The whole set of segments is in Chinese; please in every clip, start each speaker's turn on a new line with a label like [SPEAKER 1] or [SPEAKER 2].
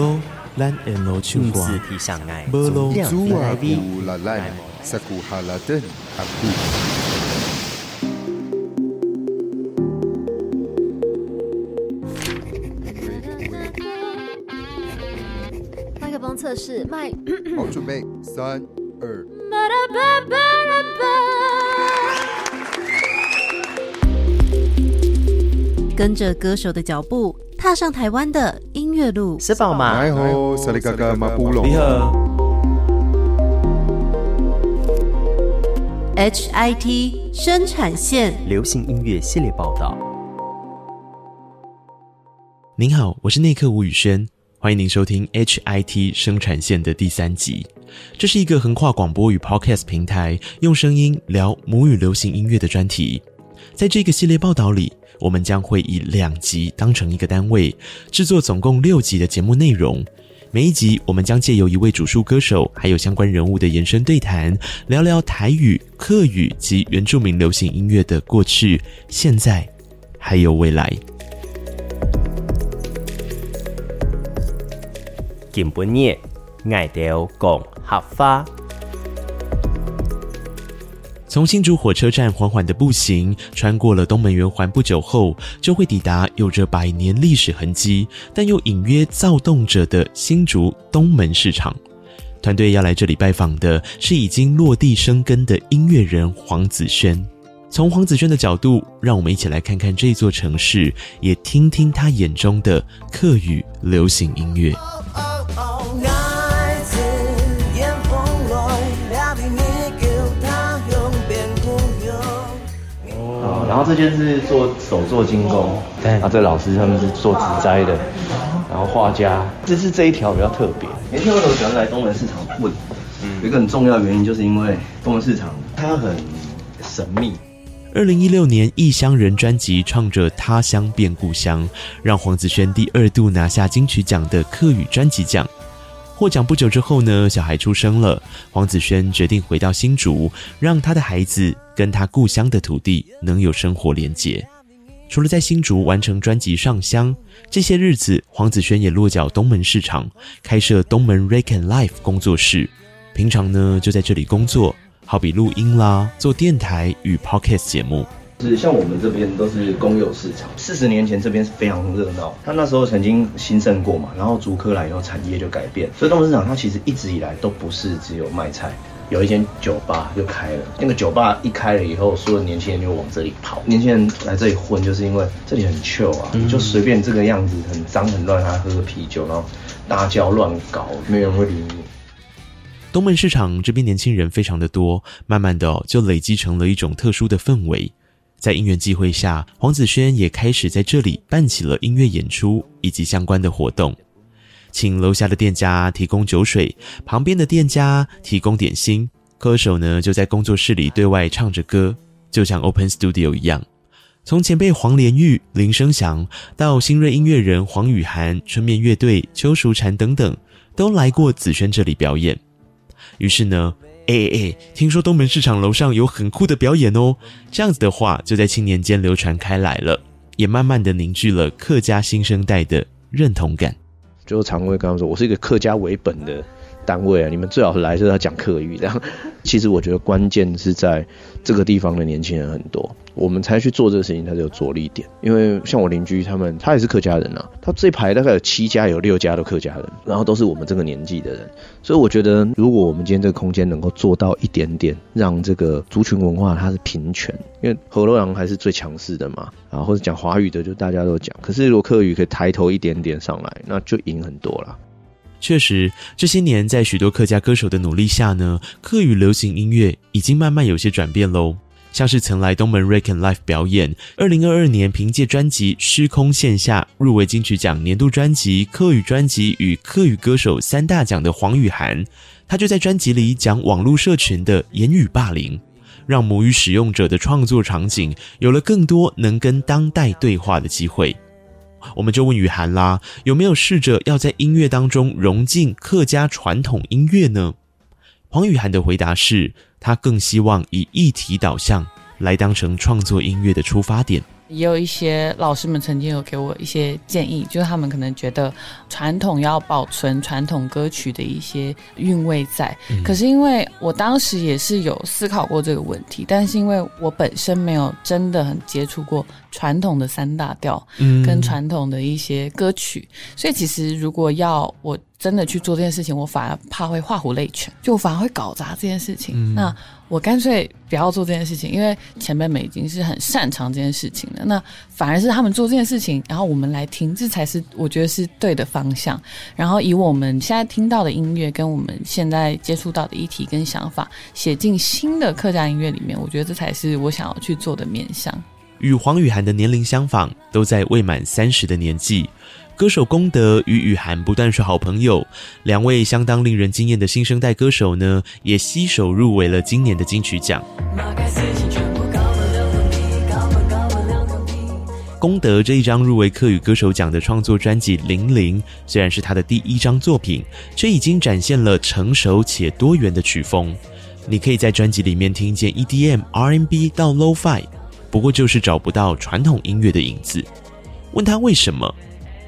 [SPEAKER 1] 路，咱沿路唱歌，无路阻啊古啦咱，萨古哈拉登阿古。
[SPEAKER 2] 麦克风测试，麦。
[SPEAKER 1] 好，准备，三二。
[SPEAKER 2] 跟着歌手的脚步，踏上台湾的音乐路。
[SPEAKER 3] 吃饱吗？
[SPEAKER 1] 你好，萨利嘎嘎马布隆。你好。
[SPEAKER 2] HIT 生产线
[SPEAKER 3] 流行音乐系列报道。
[SPEAKER 4] 您好，我是内克吴宇轩，欢迎您收听 HIT 生产线的第三集。这是一个横跨广播与 Podcast 平台，用声音聊母语流行音乐的专题。在这个系列报道里，我们将会以两集当成一个单位，制作总共六集的节目内容。每一集，我们将借由一位主述歌手，还有相关人物的延伸对谈，聊聊台语、客语及原住民流行音乐的过去、现在，还有未来。
[SPEAKER 3] 今晡日，爱到讲合法。
[SPEAKER 4] 从新竹火车站缓缓的步行，穿过了东门圆环，不久后就会抵达有着百年历史痕迹，但又隐约躁动着的新竹东门市场。团队要来这里拜访的是已经落地生根的音乐人黄子轩。从黄子轩的角度，让我们一起来看看这座城市，也听听他眼中的客语流行音
[SPEAKER 5] 乐。后这间是做手做金工，对，然后这老师他们是做植栽的，然后画家，这是这一条比较特别。年轻人为什么喜欢来东门市场问？嗯，有一个很重要的原因，就是因为东门市场它很神秘。
[SPEAKER 4] 二零一六年《异乡人》专辑唱着他乡变故乡，让黄子轩第二度拿下金曲奖的客语专辑奖。获奖不久之后呢，小孩出生了，黄子轩决定回到新竹，让他的孩子跟他故乡的土地能有生活连结。除了在新竹完成专辑上香，这些日子黄子轩也落脚东门市场，开设东门 Rec and Life 工作室，平常呢就在这里工作，好比录音啦、做电台与 Podcast 节目。
[SPEAKER 5] 是像我们这边都是公有市场，四十年前这边是非常热闹，它那时候曾经兴盛过嘛，然后竹科来以后产业就改变，所以东门市场它其实一直以来都不是只有卖菜，有一间酒吧就开了，那个酒吧一开了以后，所有年轻人就往这里跑，年轻人来这里混就是因为这里很 chill 啊，就随便这个样子很脏很乱，他喝个啤酒，然后大叫乱搞，没有人会理你。
[SPEAKER 4] 东门市场这边年轻人非常的多，慢慢的就累积成了一种特殊的氛围。在因缘际会下，黄子轩也开始在这里办起了音乐演出以及相关的活动，请楼下的店家提供酒水，旁边的店家提供点心，歌手呢就在工作室里对外唱着歌，就像 Open Studio 一样。从前辈黄连玉、林生祥到新锐音乐人黄雨涵、春面乐队、邱淑婵等等，都来过子轩这里表演。于是呢。哎哎哎！听说东门市场楼上有很酷的表演哦，这样子的话就在青年间流传开来了，也慢慢的凝聚了客家新生代的认同感。
[SPEAKER 5] 就常会跟他们说，我是一个客家为本的单位啊，你们最好来是要讲客语这样。其实我觉得关键是在这个地方的年轻人很多。我们才去做这个事情，它就有着力点。因为像我邻居他们，他也是客家人啊，他这排大概有七家，有六家都客家人，然后都是我们这个年纪的人。所以我觉得，如果我们今天这个空间能够做到一点点，让这个族群文化它是平权，因为河洛人还是最强势的嘛，啊，或者讲华语的就大家都讲。可是如果客语可以抬头一点点上来，那就赢很多了。
[SPEAKER 4] 确实，这些年在许多客家歌手的努力下呢，客语流行音乐已经慢慢有些转变喽。像是曾来东门 Rec and Life 表演，二零二二年凭借专辑《虚空线下》入围金曲奖年度专辑、客语专辑与客语歌手三大奖的黄雨涵，他就在专辑里讲网络社群的言语霸凌，让母语使用者的创作场景有了更多能跟当代对话的机会。我们就问雨涵啦，有没有试着要在音乐当中融进客家传统音乐呢？黄雨涵的回答是，他更希望以议题导向来当成创作音乐的出发点。
[SPEAKER 6] 也有一些老师们曾经有给我一些建议，就是他们可能觉得传统要保存传统歌曲的一些韵味在。嗯、可是因为我当时也是有思考过这个问题，但是因为我本身没有真的很接触过传统的三大调，嗯，跟传统的一些歌曲，所以其实如果要我真的去做这件事情，我反而怕会画虎类犬，就我反而会搞砸这件事情。嗯、那我干脆不要做这件事情，因为前辈们已经是很擅长这件事情了。那反而是他们做这件事情，然后我们来听，这才是我觉得是对的方向。然后以我们现在听到的音乐，跟我们现在接触到的议题跟想法，写进新的客家音乐里面，我觉得这才是我想要去做的面向。
[SPEAKER 4] 与黄雨涵的年龄相仿，都在未满三十的年纪。歌手功德与雨涵不但是好朋友，两位相当令人惊艳的新生代歌手呢，也携手入围了今年的金曲奖。公德这一张入围客语歌手奖的创作专辑《零零》，虽然是他的第一张作品，却已经展现了成熟且多元的曲风。你可以在专辑里面听见 EDM、R&B 到 low fi 不过就是找不到传统音乐的影子。问他为什么？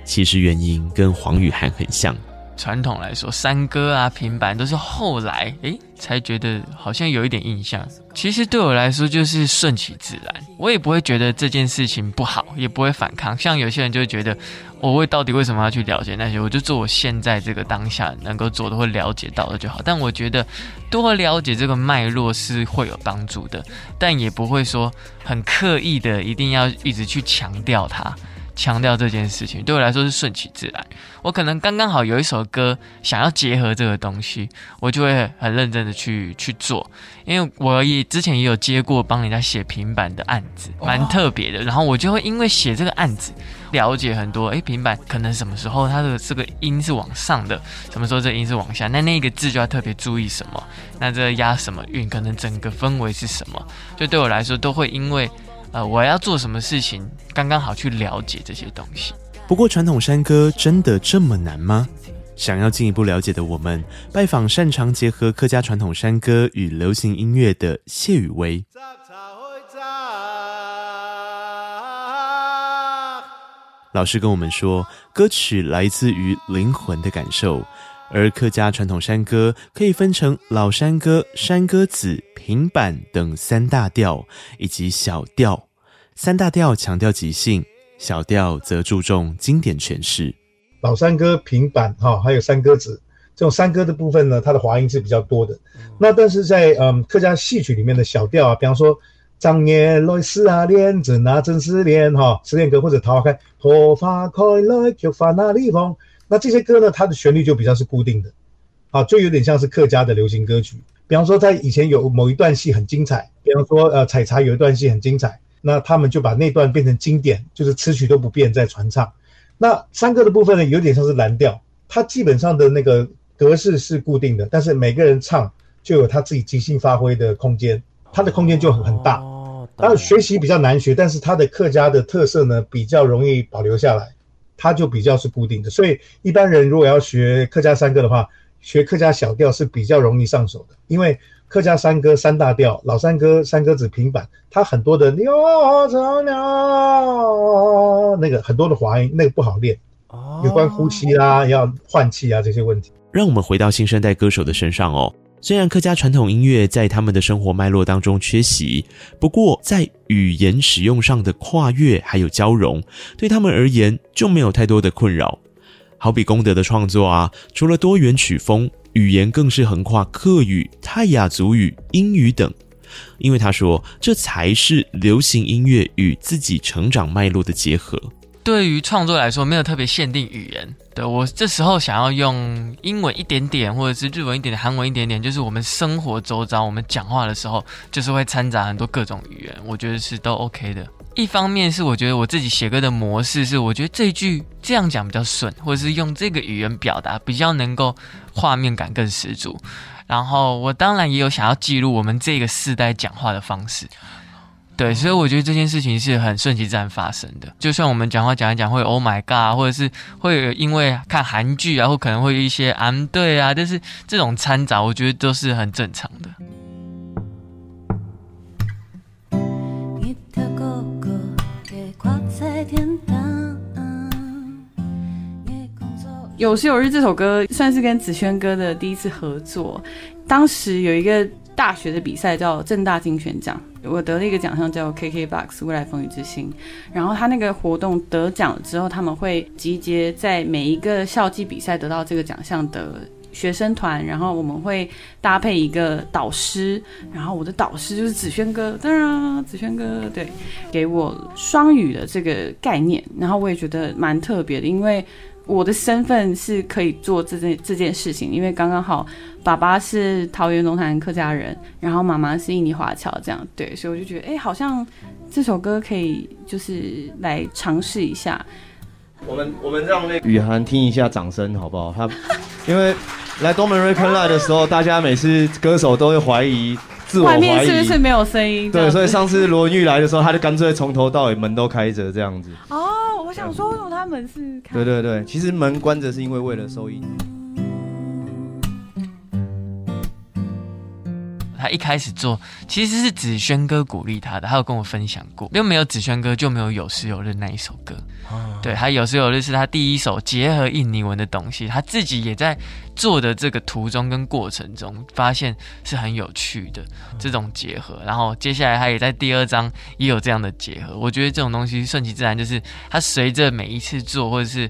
[SPEAKER 4] 其实原因跟黄雨涵很像。
[SPEAKER 7] 传统来说，山歌啊、平板都是后来诶才觉得好像有一点印象。其实对我来说就是顺其自然，我也不会觉得这件事情不好，也不会反抗。像有些人就会觉得，我为到底为什么要去了解那些？我就做我现在这个当下能够做的，会了解到的就好。但我觉得多了解这个脉络是会有帮助的，但也不会说很刻意的一定要一直去强调它。强调这件事情对我来说是顺其自然。我可能刚刚好有一首歌想要结合这个东西，我就会很认真的去去做。因为我也之前也有接过帮人家写平板的案子，蛮特别的。然后我就会因为写这个案子，了解很多。哎，平板可能什么时候它的这个音是往上的，什么时候这个音是往下，那那个字就要特别注意什么。那这押什么韵，可能整个氛围是什么，就对我来说都会因为。呃，我要做什么事情，刚刚好去了解这些东西。
[SPEAKER 4] 不过，传统山歌真的这么难吗？想要进一步了解的我们，拜访擅长结合客家传统山歌与流行音乐的谢宇威。老师跟我们说，歌曲来自于灵魂的感受。而客家传统山歌可以分成老山歌、山歌子、平板等三大调，以及小调。三大调强调即兴，小调则注重经典诠释。
[SPEAKER 8] 老山歌、平板哈，还有山歌子这种山歌的部分呢，它的滑音是比较多的。那但是在嗯客家戏曲里面的小调啊，比方说张年来思啊恋，真啊真是恋哈，失恋歌或者桃花开，桃花开来就发那地方。那这些歌呢，它的旋律就比较是固定的，啊，就有点像是客家的流行歌曲。比方说，在以前有某一段戏很精彩，比方说，呃，采茶有一段戏很精彩，那他们就把那段变成经典，就是词曲都不变在传唱。那山歌的部分呢，有点像是蓝调，它基本上的那个格式是固定的，但是每个人唱就有他自己即兴发挥的空间，它的空间就很很大。当然学习比较难学，但是它的客家的特色呢，比较容易保留下来。它就比较是固定的，所以一般人如果要学客家山歌的话，学客家小调是比较容易上手的。因为客家山歌三大调，老山歌、山歌子、平板，它很多的鸟鸟那个很多的滑音，那个不好练。有关呼吸啊，要换气啊这些问题。
[SPEAKER 4] 让我们回到新生代歌手的身上哦。虽然客家传统音乐在他们的生活脉络当中缺席，不过在语言使用上的跨越还有交融，对他们而言就没有太多的困扰。好比功德的创作啊，除了多元曲风，语言更是横跨客语、泰雅族语、英语等，因为他说这才是流行音乐与自己成长脉络的结合。
[SPEAKER 7] 对于创作来说，没有特别限定语言。对，我这时候想要用英文一点点，或者是日文一点点，韩文一点点，就是我们生活周遭，我们讲话的时候，就是会掺杂很多各种语言，我觉得是都 OK 的。一方面是我觉得我自己写歌的模式是，我觉得这句这样讲比较顺，或者是用这个语言表达比较能够画面感更十足。然后我当然也有想要记录我们这个世代讲话的方式。对，所以我觉得这件事情是很顺其自然发生的。就算我们讲话讲一讲会 Oh my God，或者是会因为看韩剧啊，或可能会有一些嗯对啊，但是这种掺杂，我觉得都是很正常的。
[SPEAKER 6] 有时有日这首歌算是跟子轩哥的第一次合作，当时有一个大学的比赛叫正大金选奖，我得了一个奖项叫 KKBOX 未来风雨之星，然后他那个活动得奖之后，他们会集结在每一个校际比赛得到这个奖项的学生团，然后我们会搭配一个导师，然后我的导师就是子轩哥，当然子轩哥对，给我双语的这个概念，然后我也觉得蛮特别的，因为。我的身份是可以做这件这件事情，因为刚刚好，爸爸是桃园龙潭客家人，然后妈妈是印尼华侨，这样对，所以我就觉得，哎，好像这首歌可以就是来尝试一下。
[SPEAKER 9] 我们我们让那雨涵听一下掌声好不好？他因为来东门 Reckon Live 的时候，大家每次歌手都会怀疑自我怀疑，外面
[SPEAKER 6] 是不是没有声音？
[SPEAKER 9] 对，所以上次罗文玉来的时候，他就干脆从头到尾门都开着这样子。
[SPEAKER 6] 哦。我想说，为什么他门是开？
[SPEAKER 9] 对对对，其实门关着是因为为了收音。
[SPEAKER 7] 他一开始做其实是子轩哥鼓励他的，他有跟我分享过，因为没有子轩哥就没有有时有日那一首歌。哦、对，他有时有日是他第一首结合印尼文的东西，他自己也在做的这个途中跟过程中发现是很有趣的这种结合。然后接下来他也在第二章也有这样的结合，我觉得这种东西顺其自然，就是他随着每一次做或者是。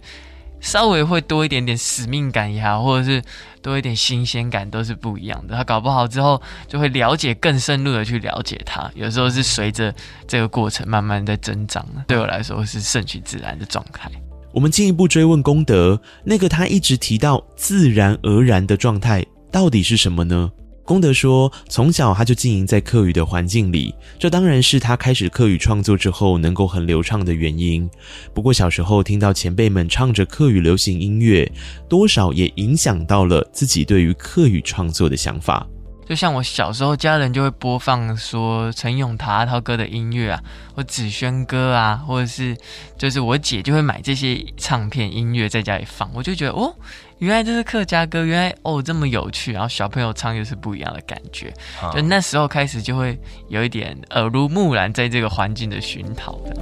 [SPEAKER 7] 稍微会多一点点使命感也好，或者是多一点新鲜感，都是不一样的。他搞不好之后就会了解更深入的去了解他。有时候是随着这个过程慢慢在增长。对我来说是顺其自然的状态。
[SPEAKER 4] 我们进一步追问功德，那个他一直提到自然而然的状态到底是什么呢？功德说，从小他就经营在客语的环境里，这当然是他开始客语创作之后能够很流畅的原因。不过小时候听到前辈们唱着客语流行音乐，多少也影响到了自己对于客语创作的想法。
[SPEAKER 7] 就像我小时候，家人就会播放说陈永达涛哥的音乐啊，或子轩歌啊，或者是就是我姐就会买这些唱片音乐在家里放，我就觉得哦，原来这是客家歌，原来哦这么有趣，然后小朋友唱又是不一样的感觉，就那时候开始就会有一点耳濡目染，在这个环境的熏陶的。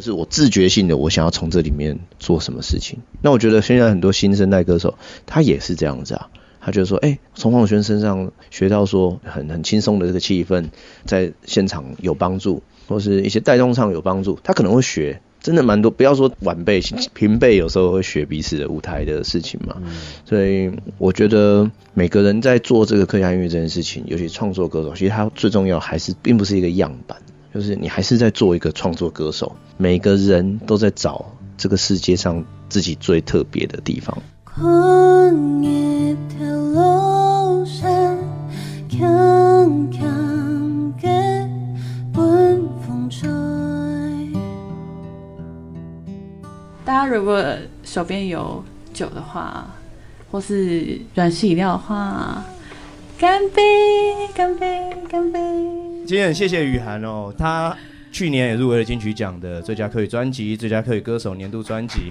[SPEAKER 5] 是我自觉性的，我想要从这里面做什么事情。那我觉得现在很多新生代歌手，他也是这样子啊。他觉得说，哎、欸，从黄子轩身上学到说很很轻松的这个气氛，在现场有帮助，或是一些带动上有帮助。他可能会学，真的蛮多。不要说晚辈、平辈，有时候会学彼此的舞台的事情嘛。所以我觉得每个人在做这个客家音乐这件事情，尤其创作歌手，其实他最重要还是并不是一个样板。就是你还是在做一个创作歌手，每个人都在找这个世界上自己最特别的地方。
[SPEAKER 6] 大家如果手边有酒的话，或是软式饮料的话，干杯！干杯！干杯！
[SPEAKER 9] 今天很谢谢雨涵哦，他去年也入围了金曲奖的最佳客语专辑、最佳客语歌手年度专辑。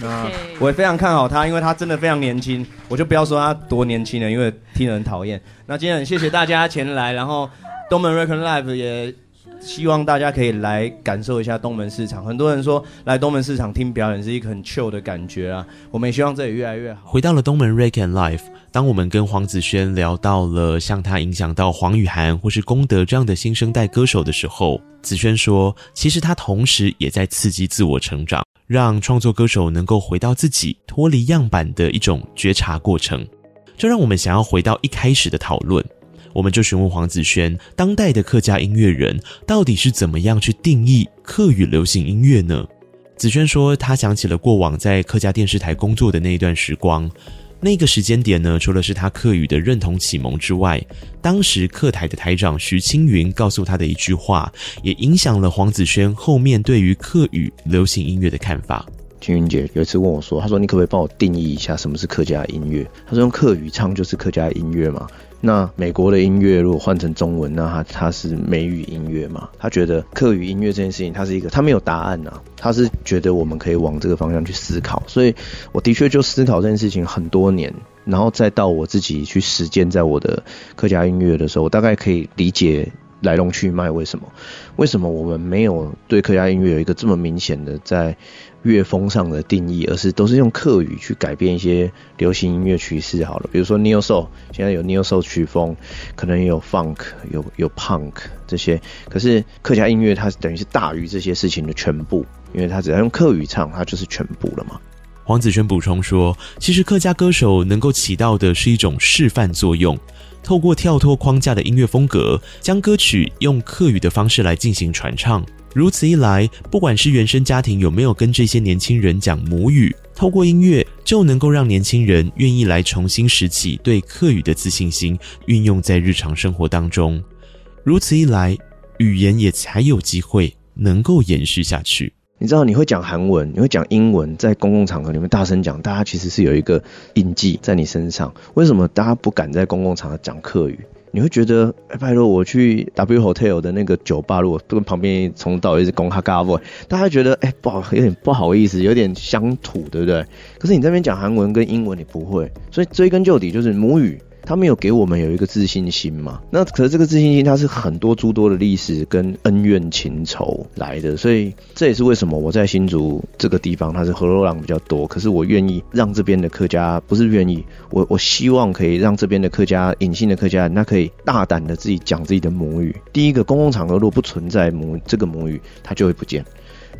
[SPEAKER 9] 那 我也非常看好他，因为他真的非常年轻，我就不要说他多年轻了，因为听人讨厌。那今天很谢谢大家前来，然后东门 Reckon Live 也希望大家可以来感受一下东门市场。很多人说来东门市场听表演是一个很 chill 的感觉啊，我们也希望这里越来越好。
[SPEAKER 4] 回到了东门 Reckon Live。当我们跟黄子轩聊到了像他影响到黄雨涵或是功德这样的新生代歌手的时候，子轩说，其实他同时也在刺激自我成长，让创作歌手能够回到自己脱离样板的一种觉察过程。这让我们想要回到一开始的讨论，我们就询问黄子轩，当代的客家音乐人到底是怎么样去定义客语流行音乐呢？子轩说，他想起了过往在客家电视台工作的那一段时光。那个时间点呢，除了是他课语的认同启蒙之外，当时客台的台长徐青云告诉他的一句话，也影响了黄子轩后面对于课语流行音乐的看法。
[SPEAKER 5] 青云姐有一次问我说：“他说你可不可以帮我定义一下什么是客家音乐？他说用客语唱就是客家音乐嘛？那美国的音乐如果换成中文，那它它是美语音乐嘛？他觉得客语音乐这件事情，它是一个他没有答案呐、啊，他是觉得我们可以往这个方向去思考。所以我的确就思考这件事情很多年，然后再到我自己去实践在我的客家音乐的时候，我大概可以理解。来龙去脉，为什么？为什么我们没有对客家音乐有一个这么明显的在乐风上的定义，而是都是用客语去改变一些流行音乐趋势？好了，比如说 Neo Soul，现在有 Neo Soul 曲风，可能也有 Funk，有有 Punk 这些。可是客家音乐它等于是大于这些事情的全部，因为它只要用客语唱，它就是全部了嘛。
[SPEAKER 4] 黄子轩补充说，其实客家歌手能够起到的是一种示范作用。透过跳脱框架的音乐风格，将歌曲用客语的方式来进行传唱。如此一来，不管是原生家庭有没有跟这些年轻人讲母语，透过音乐就能够让年轻人愿意来重新拾起对客语的自信心，运用在日常生活当中。如此一来，语言也才有机会能够延续下去。
[SPEAKER 5] 你知道你会讲韩文，你会讲英文，在公共场合里面大声讲，大家其实是有一个印记在你身上。为什么大家不敢在公共场合讲客语？你会觉得，哎，拜托，我去 W Hotel 的那个酒吧，如果跟旁边从到一直讲客家话，大家觉得，哎，不好，有点不好意思，有点乡土，对不对？可是你这边讲韩文跟英文，你不会，所以追根究底就是母语。他没有给我们有一个自信心嘛？那可是这个自信心，它是很多诸多的历史跟恩怨情仇来的，所以这也是为什么我在新竹这个地方，它是河洛人比较多，可是我愿意让这边的客家，不是愿意，我我希望可以让这边的客家隐性的客家那，可以大胆的自己讲自己的母语。第一个，公共场合如果不存在母这个母语，它就会不见。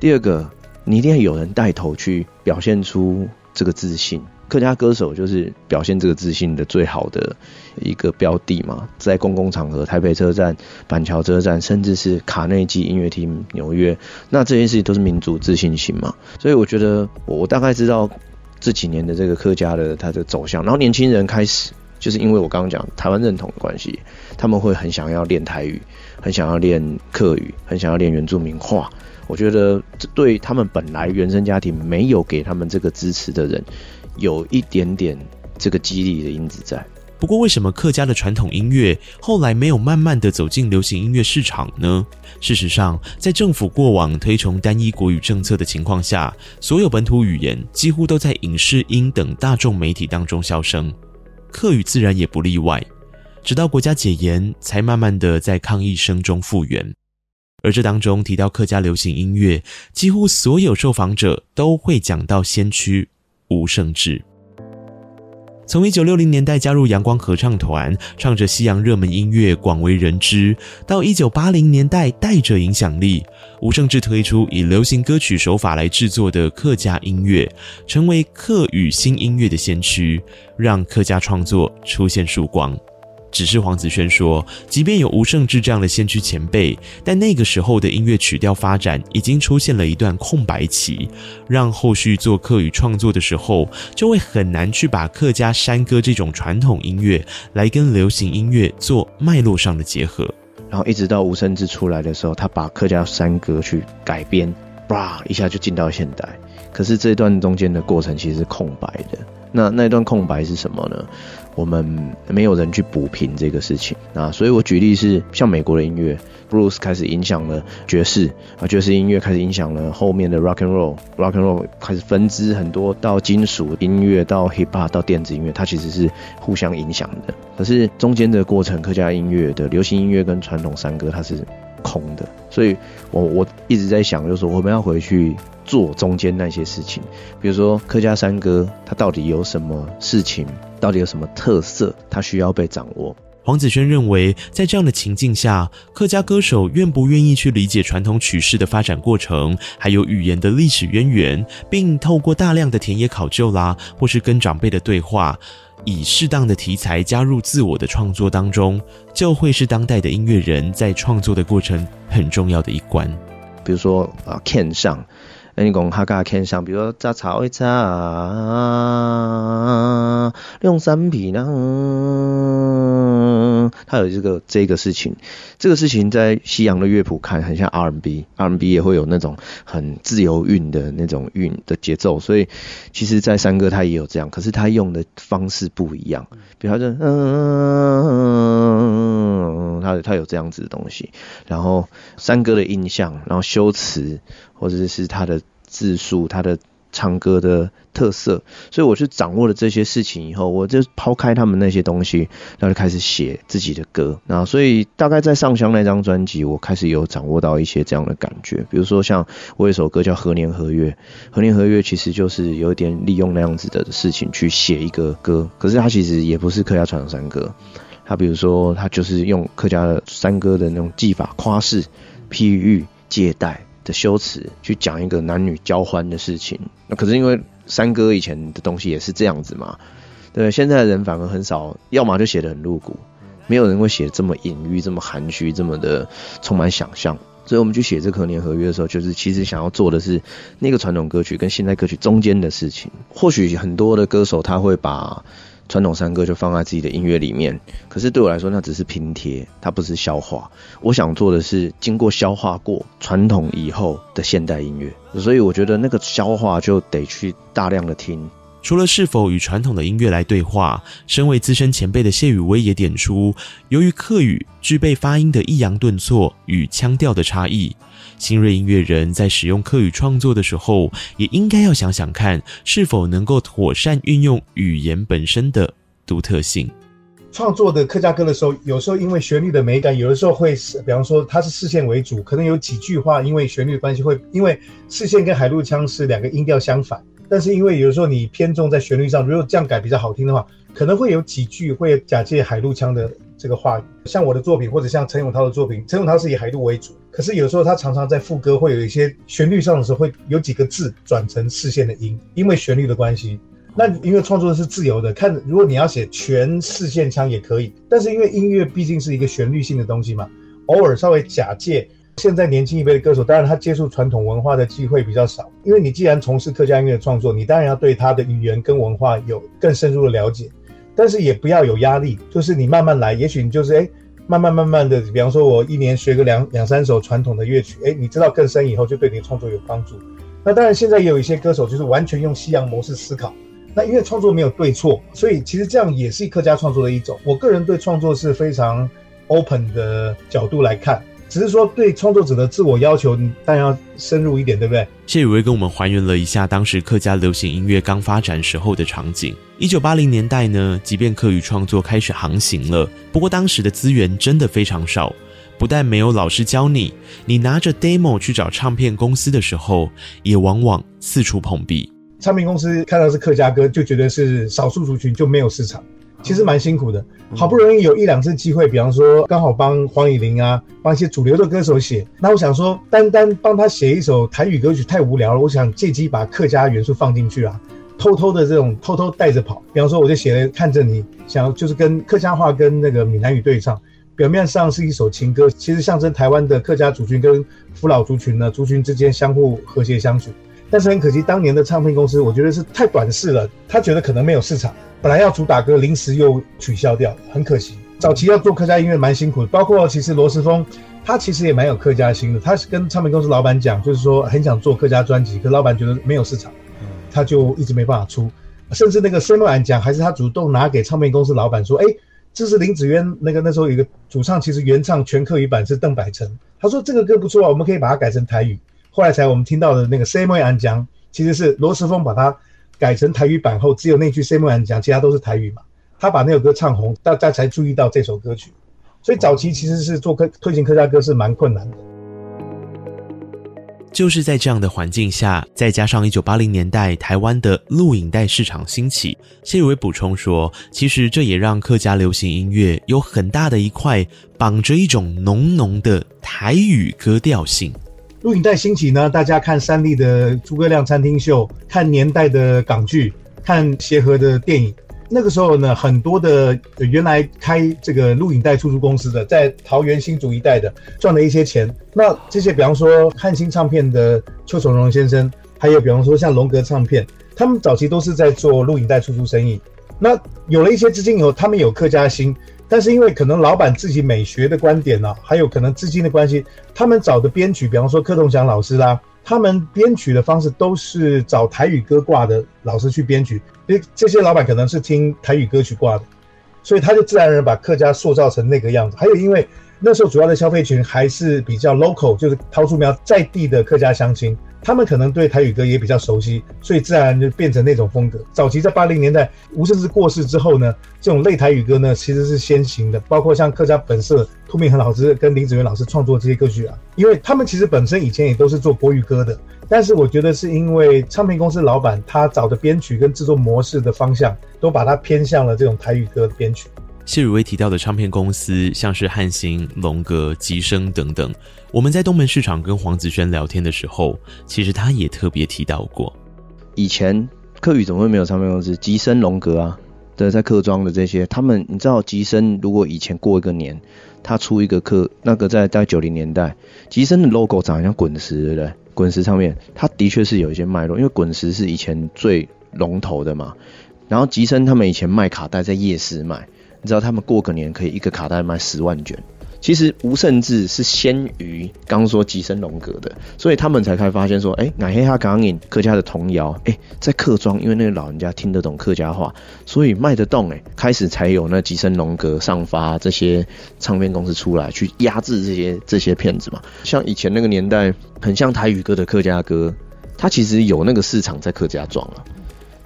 [SPEAKER 5] 第二个，你一定要有人带头去表现出这个自信。客家歌手就是表现这个自信的最好的一个标的嘛，在公共场合，台北车站、板桥车站，甚至是卡内基音乐厅、纽约，那这些事情都是民族自信心嘛。所以我觉得，我大概知道这几年的这个客家的它的走向，然后年轻人开始就是因为我刚刚讲台湾认同的关系，他们会很想要练台语，很想要练客语，很想要练原住民话。我觉得这对他们本来原生家庭没有给他们这个支持的人。有一点点这个激励的因子在。
[SPEAKER 4] 不过，为什么客家的传统音乐后来没有慢慢的走进流行音乐市场呢？事实上，在政府过往推崇单一国语政策的情况下，所有本土语言几乎都在影视音等大众媒体当中销声，客语自然也不例外。直到国家解严，才慢慢的在抗议声中复原。而这当中提到客家流行音乐，几乎所有受访者都会讲到先驱。吴胜志从一九六零年代加入阳光合唱团，唱着西洋热门音乐，广为人知。到一九八零年代，带着影响力，吴胜志推出以流行歌曲手法来制作的客家音乐，成为客语新音乐的先驱，让客家创作出现曙光。只是黄子轩说，即便有吴胜志这样的先驱前辈，但那个时候的音乐曲调发展已经出现了一段空白期，让后续做客语创作的时候，就会很难去把客家山歌这种传统音乐来跟流行音乐做脉络上的结合。
[SPEAKER 5] 然后一直到吴胜志出来的时候，他把客家山歌去改编，哇，一下就进到现代。可是这段中间的过程其实是空白的。那那段空白是什么呢？我们没有人去补平这个事情啊，所以我举例是像美国的音乐，blues 开始影响了爵士啊，爵士音乐开始影响了后面的 rock and roll，rock and roll 开始分支很多到金属音乐，到 hip hop，到电子音乐，它其实是互相影响的。可是中间的过程，客家音乐的流行音乐跟传统山歌它是空的，所以我我一直在想，就是说我们要回去做中间那些事情，比如说客家山歌，它到底有什么事情？到底有什么特色？它需要被掌握。
[SPEAKER 4] 黄子轩认为，在这样的情境下，客家歌手愿不愿意去理解传统曲式的发展过程，还有语言的历史渊源，并透过大量的田野考究啦，或是跟长辈的对话，以适当的题材加入自我的创作当中，就会是当代的音乐人在创作的过程很重要的一关。
[SPEAKER 5] 比如说啊，Ken 上。那你讲客家腔上，比如说杂草一扎。啊，用三匹呢，他有这个这个事情，这个事情在西洋的乐谱看很像 R&B，R&B 也会有那种很自由韵的那种韵的节奏，所以其实，在山歌他也有这样，可是他用的方式不一样，比如他就嗯嗯嗯，他他有这样子的东西，然后山歌的印象，然后修辞或者是他的字数，他的。唱歌的特色，所以我就掌握了这些事情以后，我就抛开他们那些东西，然后就开始写自己的歌。然后，所以大概在上香那张专辑，我开始有掌握到一些这样的感觉。比如说，像我有一首歌叫《何年何月》，《何年何月》其实就是有点利用那样子的事情去写一个歌，可是它其实也不是客家传统山歌。它比如说，它就是用客家的山歌的那种技法，夸饰、譬喻、借代。的修辞去讲一个男女交欢的事情，那可是因为山歌以前的东西也是这样子嘛，对，现在的人反而很少，要么就写得很露骨，没有人会写这么隐喻、这么含蓄、这么的充满想象。所以我们去写这《可年合约》的时候，就是其实想要做的是那个传统歌曲跟现代歌曲中间的事情。或许很多的歌手他会把。传统山歌就放在自己的音乐里面，可是对我来说，那只是拼贴，它不是消化。我想做的是经过消化过传统以后的现代音乐，所以我觉得那个消化就得去大量的听。
[SPEAKER 4] 除了是否与传统的音乐来对话，身为资深前辈的谢宇威也点出，由于客语具备发音的抑扬顿挫与腔调的差异，新锐音乐人在使用客语创作的时候，也应该要想想看，是否能够妥善运用语言本身的独特性。
[SPEAKER 8] 创作的客家歌的时候，有时候因为旋律的美感，有的时候会，比方说它是四线为主，可能有几句话因为旋律的关系会，因为四线跟海陆腔是两个音调相反。但是因为有时候你偏重在旋律上，如果这样改比较好听的话，可能会有几句会假借海陆腔的这个话语。像我的作品，或者像陈永涛的作品，陈永涛是以海陆为主，可是有时候他常常在副歌会有一些旋律上的时候会有几个字转成四线的音，因为旋律的关系。那因为创作是自由的，看如果你要写全四线腔也可以，但是因为音乐毕竟是一个旋律性的东西嘛，偶尔稍微假借。现在年轻一辈的歌手，当然他接触传统文化的机会比较少，因为你既然从事客家音乐创作，你当然要对他的语言跟文化有更深入的了解，但是也不要有压力，就是你慢慢来，也许你就是哎，慢慢慢慢的，比方说我一年学个两两三首传统的乐曲，哎，你知道更深以后，就对你的创作有帮助。那当然现在也有一些歌手就是完全用西洋模式思考，那因为创作没有对错，所以其实这样也是客家创作的一种。我个人对创作是非常 open 的角度来看。只是说，对创作者的自我要求，你当然要深入一点，对不对？
[SPEAKER 4] 谢宇威跟我们还原了一下当时客家流行音乐刚发展时候的场景。一九八零年代呢，即便客语创作开始航行了，不过当时的资源真的非常少，不但没有老师教你，你拿着 demo 去找唱片公司的时候，也往往四处碰壁。
[SPEAKER 8] 唱片公司看到是客家歌，就觉得是少数族群，就没有市场。其实蛮辛苦的，好不容易有一两次机会，比方说刚好帮黄以玲啊，帮一些主流的歌手写。那我想说，单单帮他写一首台语歌曲太无聊了，我想借机把客家元素放进去啊，偷偷的这种偷偷带着跑。比方说，我就写了看着你，想要就是跟客家话跟那个闽南语对唱，表面上是一首情歌，其实象征台湾的客家族群跟福佬族群呢，族群之间相互和谐相处。但是很可惜，当年的唱片公司，我觉得是太短视了，他觉得可能没有市场。本来要主打歌，临时又取消掉，很可惜。早期要做客家音乐蛮辛苦的，包括其实罗时丰，他其实也蛮有客家心的。他是跟唱片公司老板讲，就是说很想做客家专辑，可老板觉得没有市场，他就一直没办法出。甚至那个 C 莫讲，还是他主动拿给唱片公司老板说：“哎，这是林子渊那个那时候有一个主唱，其实原唱全客语版是邓百成。他说这个歌不错啊，我们可以把它改成台语。后来才我们听到的那个 C 莫讲，其实是罗时丰把它。”改成台语版后，只有那句 “say more” 讲，其他都是台语嘛。他把那首歌唱红，大家才注意到这首歌曲。所以早期其实是做客推行客家歌是蛮困难的。
[SPEAKER 4] 就是在这样的环境下，再加上一九八零年代台湾的录影带市场兴起，谢宇威补充说，其实这也让客家流行音乐有很大的一块绑着一种浓浓的台语歌调性。
[SPEAKER 8] 录影带兴起呢，大家看三立的诸葛亮餐厅秀，看年代的港剧，看协和的电影。那个时候呢，很多的原来开这个录影带出租公司的，在桃园新竹一带的赚了一些钱。那这些，比方说汉星唱片的邱崇荣先生，还有比方说像龙格唱片，他们早期都是在做录影带出租生意。那有了一些资金以后，他们有客家心，但是因为可能老板自己美学的观点呢、啊，还有可能资金的关系，他们找的编曲，比方说柯同祥老师啦，他们编曲的方式都是找台语歌挂的老师去编曲，因为这些老板可能是听台语歌曲挂的，所以他就自然而然把客家塑造成那个样子。还有因为那时候主要的消费群还是比较 local，就是桃树苗在地的客家乡亲。他们可能对台语歌也比较熟悉，所以自然就变成那种风格。早期在八零年代，吴胜志过世之后呢，这种类台语歌呢其实是先行的，包括像客家本色涂明恒老师跟林子元老师创作这些歌曲啊，因为他们其实本身以前也都是做国语歌的，但是我觉得是因为唱片公司老板他找的编曲跟制作模式的方向，都把它偏向了这种台语歌的编曲。
[SPEAKER 4] 谢宇威提到的唱片公司，像是汉星、龙格、吉声等等。我们在东门市场跟黄子轩聊天的时候，其实他也特别提到过，
[SPEAKER 5] 以前客语怎么会没有唱片公司？吉森、龙格啊，对，在客庄的这些，他们你知道，吉森如果以前过一个年，他出一个客，那个在在九零年代，吉森的 logo 长得像滚石，对不对？滚石唱片，它的确是有一些脉络，因为滚石是以前最龙头的嘛。然后吉森他们以前卖卡带在夜市卖。你知道他们过个年可以一个卡带卖十万卷，其实吴胜志是先于刚刚说吉声龙格的，所以他们才开始发现说，哎、欸，乃黑哈港影客家的童谣，哎、在客庄，因为那个老人家听得懂客家话，所以卖得动，哎，开始才有那吉声龙格上发这些唱片公司出来去压制这些这些片子嘛。像以前那个年代，很像台语歌的客家歌，它其实有那个市场在客家庄了。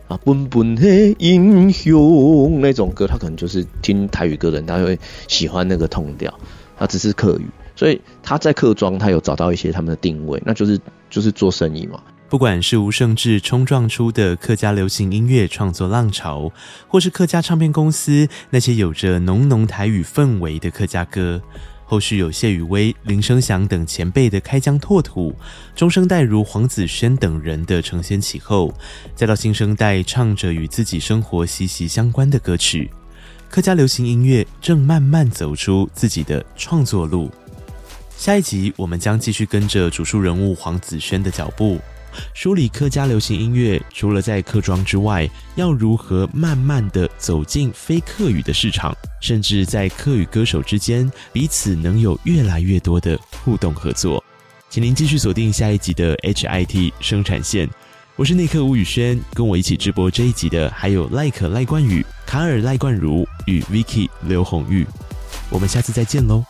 [SPEAKER 5] 啊，奔奔的英雄那种歌，他可能就是听台语歌的人，他会喜欢那个痛调，他只是客语，所以他在客庄，他有找到一些他们的定位，那就是就是做生意嘛。
[SPEAKER 4] 不管是吴胜志冲撞出的客家流行音乐创作浪潮，或是客家唱片公司那些有着浓浓台语氛围的客家歌。后续有谢宇威、林生祥等前辈的开疆拓土，中生代如黄子轩等人的承先启后，再到新生代唱着与自己生活息息相关的歌曲，客家流行音乐正慢慢走出自己的创作路。下一集我们将继续跟着主述人物黄子轩的脚步。梳理客家流行音乐，除了在客庄之外，要如何慢慢地走进非客语的市场，甚至在客语歌手之间彼此能有越来越多的互动合作？请您继续锁定下一集的 HIT 生产线。我是内克吴宇轩，跟我一起直播这一集的还有赖可赖冠宇、卡尔赖冠如与 Vicky 刘红玉。我们下次再见喽。